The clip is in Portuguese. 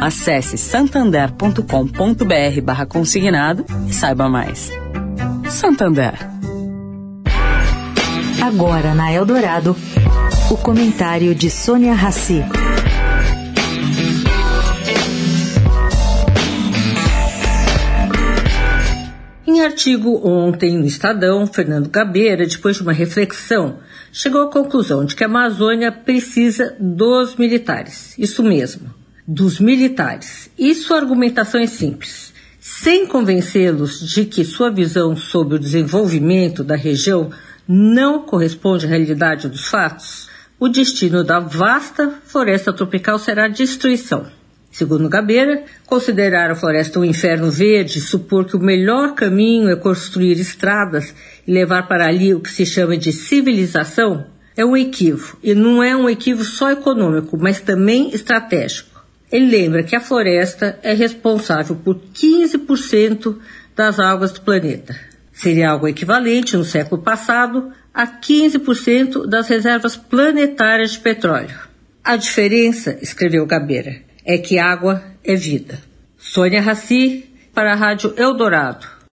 Acesse santander.com.br barra consignado e saiba mais. Santander. Agora na Eldorado, o comentário de Sônia Rassi. Em artigo ontem no Estadão, Fernando Gabeira, depois de uma reflexão, chegou à conclusão de que a Amazônia precisa dos militares. Isso mesmo, dos militares. E sua argumentação é simples. Sem convencê-los de que sua visão sobre o desenvolvimento da região não corresponde à realidade dos fatos, o destino da vasta floresta tropical será destruição. Segundo Gabeira, considerar a floresta um inferno verde, supor que o melhor caminho é construir estradas e levar para ali o que se chama de civilização, é um equívoco. E não é um equívoco só econômico, mas também estratégico. Ele lembra que a floresta é responsável por 15% das águas do planeta. Seria algo equivalente, no século passado, a 15% das reservas planetárias de petróleo. A diferença, escreveu Gabeira, é que água é vida. Sônia Raci, para a Rádio Eldorado.